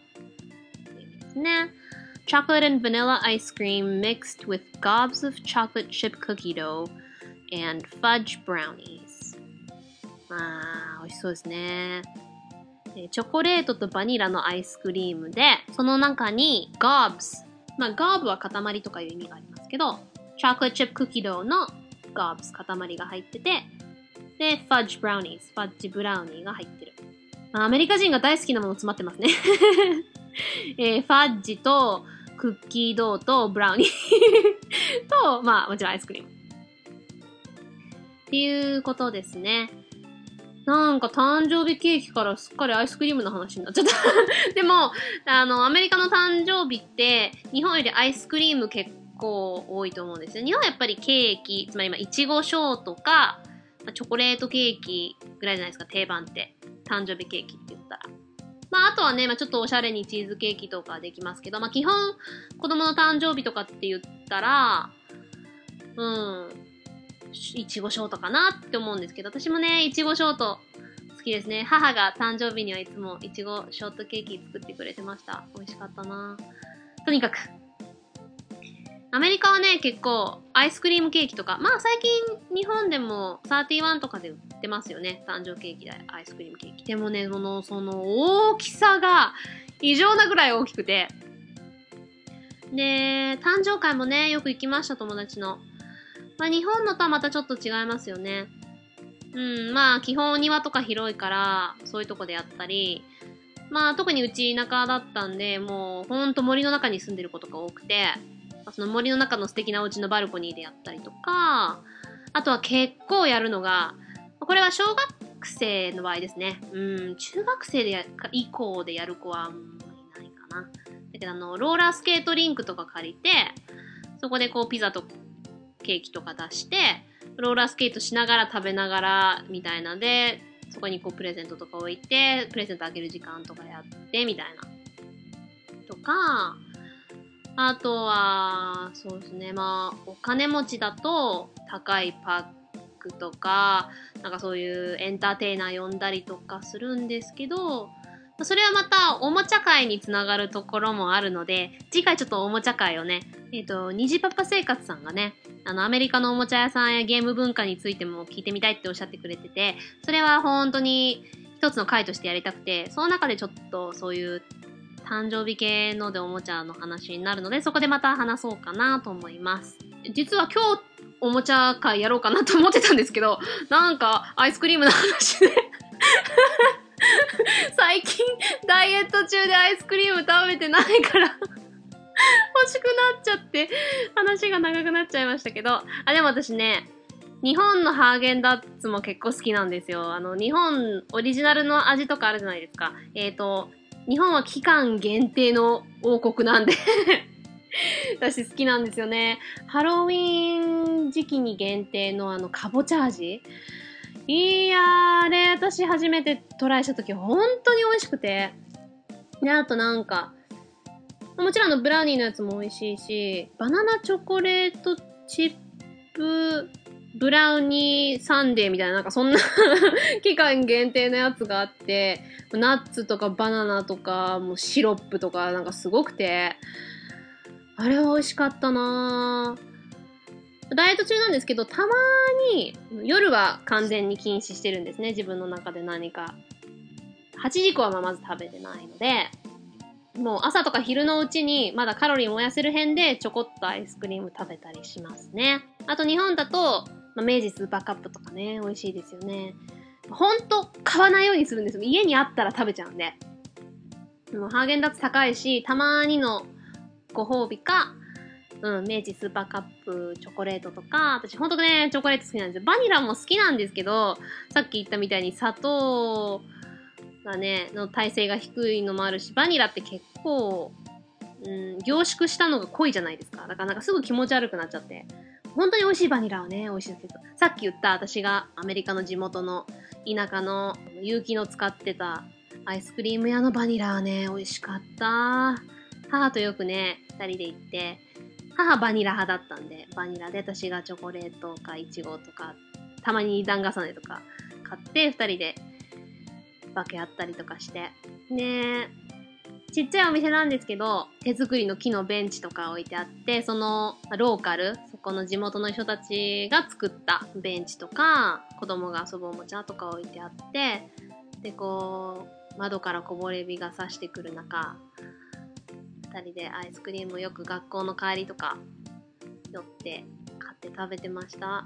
ですね。Chocolate and vanilla ice cream mixed with gobs of chocolate chip cookie dough and fudge brownies. まあ、美味しそうですね。チョコレートとバニラのアイスクリームで、その中に gobs。まあ、gob は塊とかいう意味がありますけど、chocolate chip cookie dough の gobs 塊が入ってて、で、fudge brownies、ファッジブラウニーが入ってる。まあアメリカ人が大好きなもの詰まってますね。えーファッジとクッキードーとブラウニー と、まあもちろんアイスクリーム。っていうことですね。なんか誕生日ケーキからすっかりアイスクリームの話になっちゃった。でも、あの、アメリカの誕生日って日本よりアイスクリーム結構多いと思うんですよ。日本はやっぱりケーキ、つまり今、いちごショーとか、まあチョコレートケーキぐらいじゃないですか、定番って。誕生日ケーキって言ったら。まあ、あとはね、まあ、ちょっとおしゃれにチーズケーキとかできますけど、まあ、基本、子供の誕生日とかって言ったら、うん、いちごショートかなって思うんですけど、私もね、いちごショート好きですね。母が誕生日にはいつもいちごショートケーキ作ってくれてました。美味しかったなとにかく、アメリカはね、結構アイスクリームケーキとか、まあ最近日本でも31とかで売ってますよね。誕生ケーキでアイスクリームケーキ。でもね、その、その大きさが異常なぐらい大きくて。で、誕生会もね、よく行きました、友達の。まあ日本のとはまたちょっと違いますよね。うん、まあ基本お庭とか広いから、そういうとこでやったり、まあ特にうち田舎だったんで、もうほんと森の中に住んでることが多くて、その森の中の素敵なお家のバルコニーでやったりとか、あとは結構やるのが、これは小学生の場合ですね。うん、中学生でや以降でやる子はあんまりないかな。だけどあの、ローラースケートリンクとか借りて、そこでこうピザとケーキとか出して、ローラースケートしながら食べながらみたいなんで、そこにこうプレゼントとか置いて、プレゼントあげる時間とかやってみたいな。とか、あとは、そうですね、まあ、お金持ちだと高いパックとか、なんかそういうエンターテイナー呼んだりとかするんですけど、それはまたおもちゃ会につながるところもあるので、次回ちょっとおもちゃ会をね、えっ、と、虹パパ生活さんがね、あの、アメリカのおもちゃ屋さんやゲーム文化についても聞いてみたいっておっしゃってくれてて、それは本当に一つの回としてやりたくて、その中でちょっとそういう誕生日系のでおもちゃの話になるので、そこでまた話そうかなと思います。実は今日おもちゃ会やろうかなと思ってたんですけど、なんかアイスクリームの話で 最近ダイエット中でアイスクリーム食べてないから欲しくなっちゃって話が長くなっちゃいましたけど、あ、でも私ね、日本のハーゲンダッツも結構好きなんですよ。あの、日本オリジナルの味とかあるじゃないですか。えっ、と、日本は期間限定の王国なんで 私好きなんですよね。ハロウィン時期に限定のあの、かぼちゃ味いやー、あれ、私初めてトライした時本当に美味しくて。で、あとなんか、もちろんのブラウニーのやつも美味しいし、バナナチョコレートチップブラウニーサンデーみたいな、なんかそんな 期間限定のやつがあって、ナッツとかバナナとか、もうシロップとかなんかすごくて、あれは美味しかったなぁダイエット中なんですけど、たまに夜は完全に禁止してるんですね。自分の中で何か。8時以降はままず食べてないので、もう朝とか昼のうちにまだカロリー燃やせる辺でちょこっとアイスクリーム食べたりしますね。あと日本だと、まあ、明治スーパーカップとかね、美味しいですよね。ほんと買わないようにするんですよ。家にあったら食べちゃうんで。でもハーゲンダッツ高いし、たまにのご褒美か、うん、明治スーパーカップチョコレートとか、私ほんとね、チョコレート好きなんですよ。バニラも好きなんですけど、さっき言ったみたいに砂糖がね、の耐性が低いのもあるし、バニラって結構、うん、凝縮したのが濃いじゃないですか。だからなんかすぐ気持ち悪くなっちゃって。本当に美味しいバニラはね、美味しいですけど、さっき言った私がアメリカの地元の田舎の有機の使ってたアイスクリーム屋のバニラはね、美味しかった。母とよくね、二人で行って、母バニラ派だったんで、バニラで私がチョコレートかイチゴとか、たまに段重ねとか買って、二人で分け合ったりとかして。ねちっちゃいお店なんですけど、手作りの木のベンチとか置いてあって、そのローカル、そこの地元の人たちが作ったベンチとか、子供が遊ぶおもちゃとか置いてあって、で、こう、窓からこぼれ日が差してくる中、2人でアイスクリームをよく学校の帰りとか寄って買って食べてました。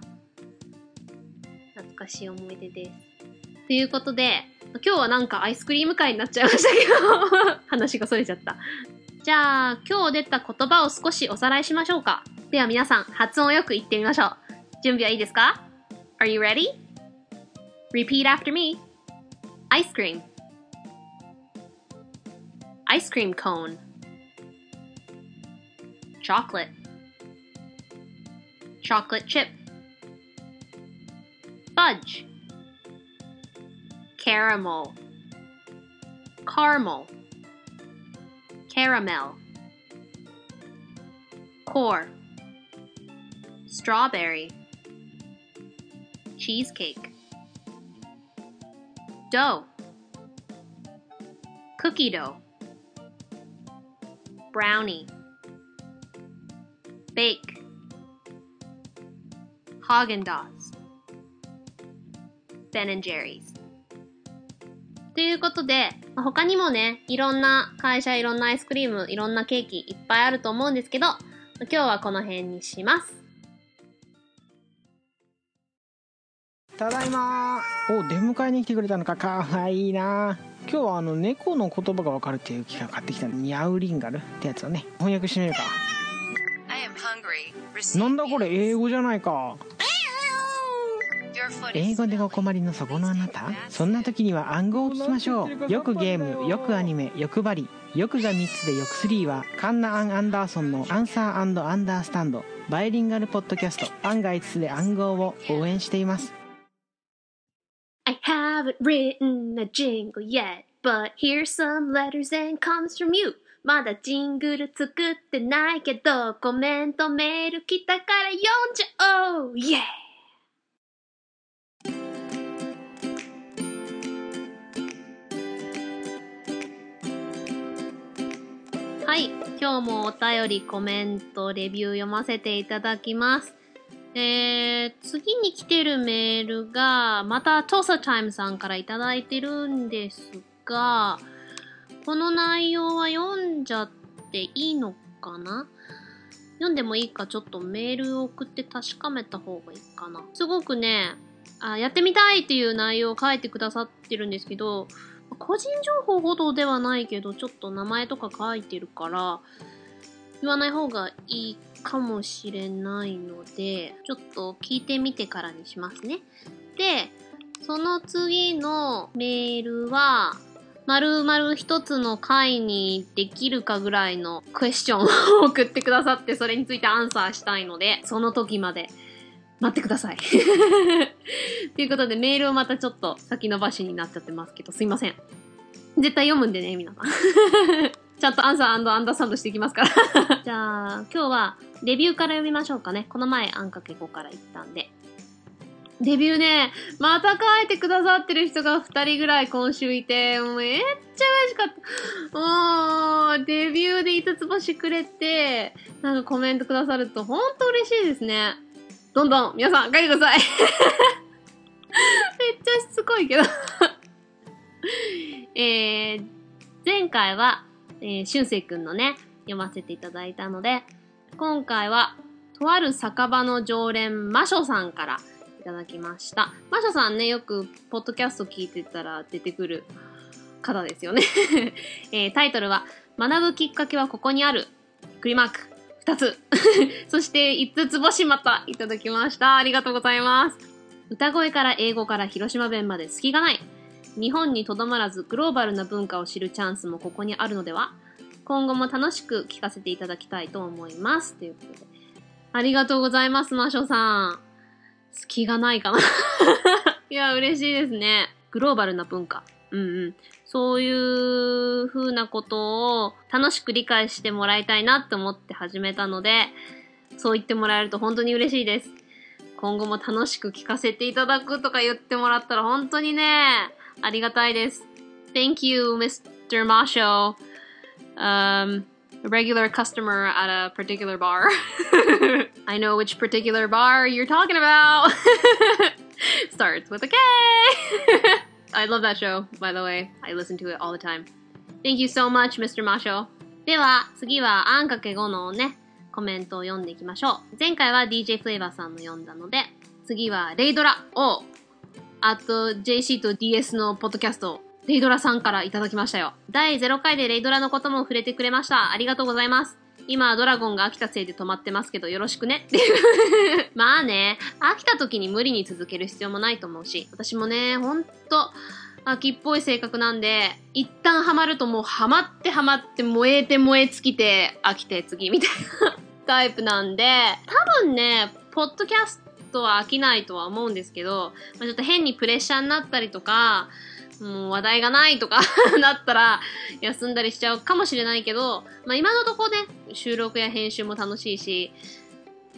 懐かしい思い出です。ということで、今日はなんかアイスクリーム会になっちゃいましたけど話がそれちゃった。じゃあ、今日出た言葉を少しおさらいしましょうか。では皆さん、発音をよく言ってみましょう。準備はいいですか ?Are you ready? Repeat after me. Ice cream. Ice cream cone. Chocolate. Chocolate chip. Fudge caramel, caramel, caramel, core, strawberry, cheesecake, dough, cookie dough, brownie, bake, Haagen-Dazs, Ben and Jerry's. ということで、まあ、他にもね、いろんな会社、いろんなアイスクリーム、いろんなケーキいっぱいあると思うんですけど、今日はこの辺にします。ただいま。お出迎えに来てくれたのか。かわいいな。今日はあの猫の言葉がわかるっていう機械を買ってきたニャウリンガルってやつをね。翻訳してみるか。なんだこれ？英語じゃないか英語でお困りのそこのあなた？そんな時には暗号を聞きましょう。よくゲームよくアニメ欲張りよくが3つでよく3はカンナ・アン・アンダーソンのアンサーアンダースタンド。バイリンガルポッドキャスト案外5つで暗号を応援しています。I haven't written a jingle yet but here's some letters and comes from you. まだジングル作ってないけどコメントメール来たから読んじゃおう。イェー今日もお便り、コメント、レビュー読ませていただきます。えー、次に来てるメールが、またトーサタイムさんからいただいてるんですが、この内容は読んじゃっていいのかな？読んでもいいかちょっとメールを送って確かめた方がいいかな。すごくね、あやってみたいっていう内容を書いてくださってるんですけど、個人情報ほどではないけど、ちょっと名前とか書いてるから、言わない方がいいかもしれないので、ちょっと聞いてみてからにしますね。で、その次のメールは、まるまる一つの回にできるかぐらいのクエスチョンを送ってくださって、それについてアンサーしたいので、その時まで待ってください。ということで、メールをまたちょっと先延ばしになっちゃってますけど、すいません。絶対読むんでね、皆さん。ちゃんとアンサーアンダーサンドしていきますから じゃあ、今日はレビューから読みましょうかね。この前、あんかけ5から言ったんで。レビューね、また書いてくださってる人が2人ぐらい今週いて、めっちゃ嬉しかった。もう、デビューで5つ星くれて、なんかコメントくださるとほんと嬉しいですね。どんどん皆さん書いてください。めっちゃしつこいけど えー、前回は、えー、しゅんせいくんのね、読ませていただいたので、今回は、とある酒場の常連、マショさんからいただきました。マショさんね、よく、ポッドキャスト聞いてたら出てくる方ですよね、えー、タイトルは、学ぶきっかけはここにある。クリマーク。2つ。そして5つ星またいただきました。ありがとうございます。歌声から英語から広島弁まで隙がない。日本にとどまらずグローバルな文化を知るチャンスもここにあるのでは？今後も楽しく聞かせていただきたいと思います。ということで。ありがとうございます、マショさん。隙がないかな いや、嬉しいですね。グローバルな文化。うんうん。そういう風なことを楽しく理解してもらいたいなって思って始めたので、そう言ってもらえると本当に嬉しいです。今後も楽しく聞かせていただくとか言ってもらったら本当にね、ありがたいです。Thank you, Mr. Masho. Um, a regular customer at a particular bar. I know which particular bar you're talking about. Starts with a K. I love that show, by the way. I listen to it all the time. Thank you so much, Mr. Masho. では、次はあんかけ5のね、コメントを読んでいきましょう。前回は DJ フレーバーさんの読んだので、次はレイドラを、あと JC と DS のポッドキャスト、レイドラさんからいただきましたよ。第0回でレイドラのことも触れてくれました。ありがとうございます。今、ドラゴンが飽きたせいで止まってますけど、よろしくね。っていうまあね、飽きた時に無理に続ける必要もないと思うし、私もね、ほんと、秋っぽい性格なんで、一旦ハマるともうハマってハマって燃えて燃え尽きて飽きて次みたいなタイプなんで、多分ね、ポッドキャストは飽きないとは思うんですけど、まあ、ちょっと変にプレッシャーになったりとか、もう話題がないとか なったら休んだりしちゃうかもしれないけど、まあ今のとこね、収録や編集も楽しいし、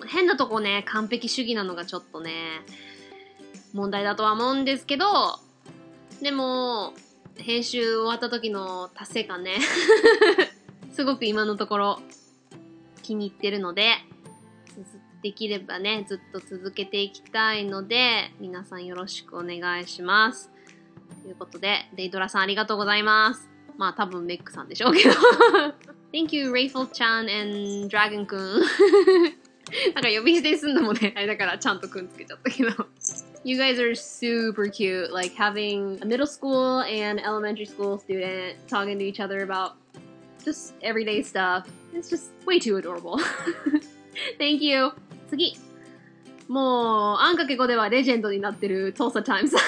変なとこね、完璧主義なのがちょっとね、問題だとは思うんですけど、でも、編集終わった時の達成感ね すごく今のところ気に入ってるので、できればね、ずっと続けていきたいので、皆さんよろしくお願いします。ということで、レイドラさんありがとうございます。まあ多分メックさんでしょうけど。Thank you, Rayful Chan and Dragon くん。なんか呼び捨てすんのもね、あれだからちゃんとくんつけちゃったけど。You guys are super cute, like having a middle school and elementary school student talking to each other about just everyday stuff. It's just way too adorable. Thank you. 次。 もう、あんかけ語ではレジェンドになってるトーサタイムさん。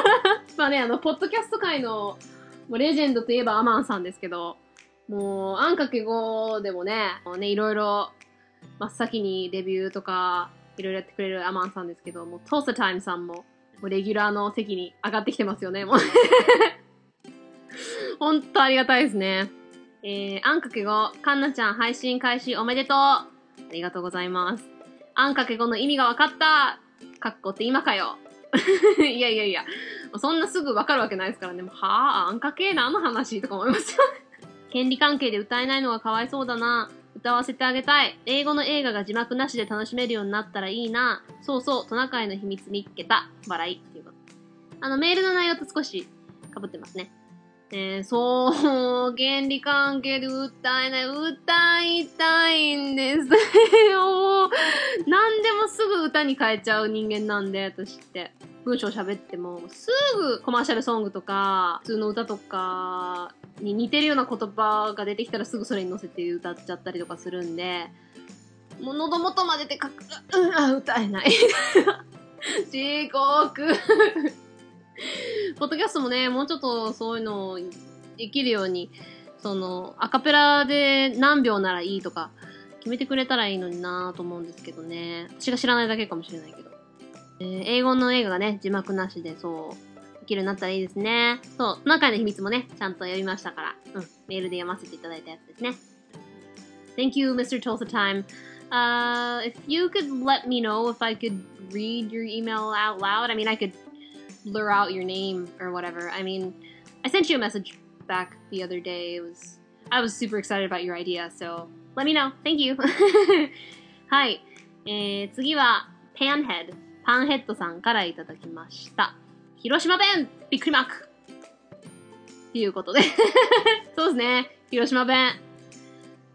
まあね、あの、ポッドキャスト界のもうレジェンドといえばアマンさんですけど、もう、あんかけ語でもね、もうね、いろいろ、真っ先にレビューとか、いろいろやってくれるアマンさんですけど、もう、トーサタイムさんも、もうレギュラーの席に上がってきてますよね、もう。ほんとありがたいですね。えー、あんかけ語、かんなちゃん配信開始おめでとうありがとうございます。あんかけ語の意味が分かったかっこって今かよ いやいやいや、そんなすぐわかるわけないですからね。はあ、あんかけ何の話とか思いますよ権利関係で歌えないのがかわいそうだな。歌わせてあげたい。英語の映画が字幕なしで楽しめるようになったらいいな。そうそう、トナカイの秘密見つけた。笑い。っていうこと。あの、メールの内容と少し被ってますね。えー、そう、原理関係で歌えない。歌いたいんですよ。何でもすぐ歌に変えちゃう人間なんで、私って。文章喋っても、すぐコマーシャルソングとか、普通の歌とかに似てるような言葉が出てきたらすぐそれに乗せて歌っちゃったりとかするんで、もう喉元まででかく、うん、あ、歌えない。地獄。ポッドキャストもね、もうちょっとそういうのをできるように、その、アカペラで何秒ならいいとか、決めてくれたらいいのになと思うんですけどね。私が知らないだけかもしれないけど。えー、英語の映画がね、字幕なしで、そう、できるようになったらいいですね。そう、中の秘密もね、ちゃんと読みましたから、うん、メールで読ませていただいたやつですね。Thank you, Mr. Tulsa Time. Uh, if you could let me know if I could read your email out loud, I mean, I could blur out your name or whatever. I mean, I sent you a message back the other day. It was I was super excited about your idea, so let me know. Thank you. はい。えー、次はパンヘッド、パンヘッドさんからいただきました。広島弁びっくりマークっていうことで。そうですね。広島弁。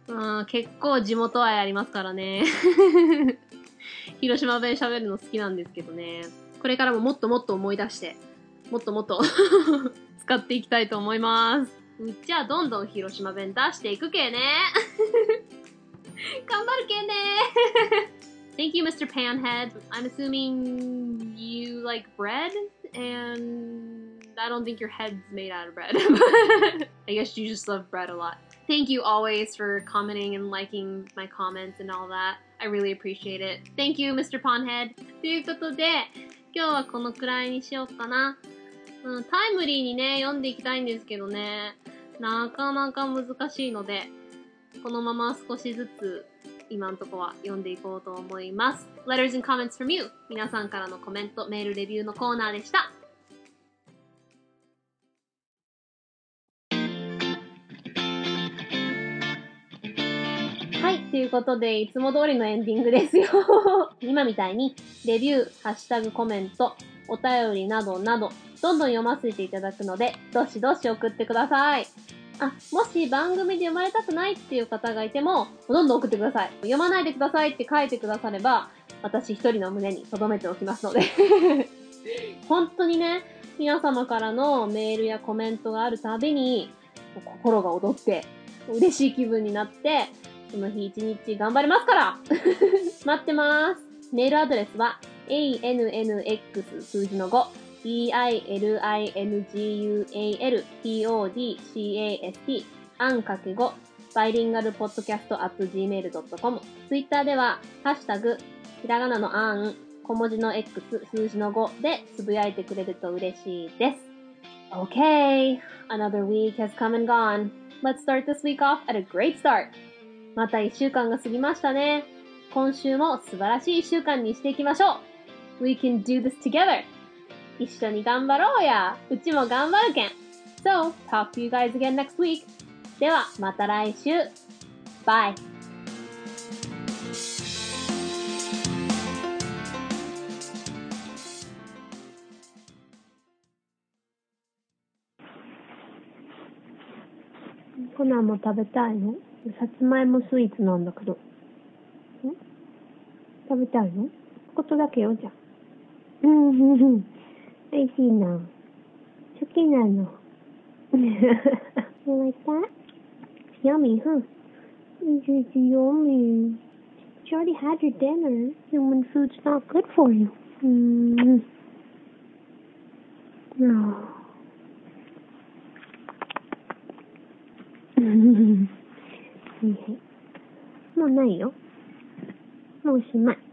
うん、結構地元愛ありますからね。広島弁喋るの好きなんですけどね。これからももっともっと思い出して、もっともっと使っていきたいと思います。じゃあどんどん広島弁出していくけね。頑張るけね。Thank you, Mr. Panhead. I'm assuming you like bread, and I don't think your head's made out of bread. I guess you just love bread a lot. Thank you always for commenting and liking my comments and all that. I really appreciate it. Thank you, Mr. Panhead. ということで、今日はこのくらいにしようかな。うん、タイムリーにね、読んでいきたいんですけどね、なかなか難しいので、このまま少しずつ今んとこは読んでいこうと思います。Letters and comments from you 皆さんからのコメント、メール、レビューのコーナーでした。はい、ということで、いつも通りのエンディングですよ。今みたいに、レビュー、ハッシュタグコメント、お便りなどなど、どんどん読ませていただくので、どしどし送ってください。あ、もし番組で読まれたくないっていう方がいても、どんどん送ってください。読まないでくださいって書いてくだされば、私一人の胸に留めておきますので。本当にね、皆様からのメールやコメントがあるたびに、心が躍って、嬉しい気分になって、その日一日頑張りますから待ってます。メールアドレスは、anx 数字の5、bilingualpodcast アンかけ5バイリンガルポッドキャスト at gmail.com ツイッターでは、ハッシュタグ、ひらがなのアン、小文字の X、数字の5でつぶやいてくれると嬉しいです。Okay, another week has come and gone. Let's start this week off at a great start. また一週間が過ぎましたね。今週も素晴らしい一週間にしていきましょう。We can do this together. 一緒に頑張ろうや。うちも頑張るけん。So, talk to you guys again next week. では、また来週。Bye. コナンも食べたいの？さつまいもスイーツなんだけど。食べたいの？ことだけよ、じゃうん、美味しいな。好きなの。食、ん。はいはい。もうないよ。もうおしまい。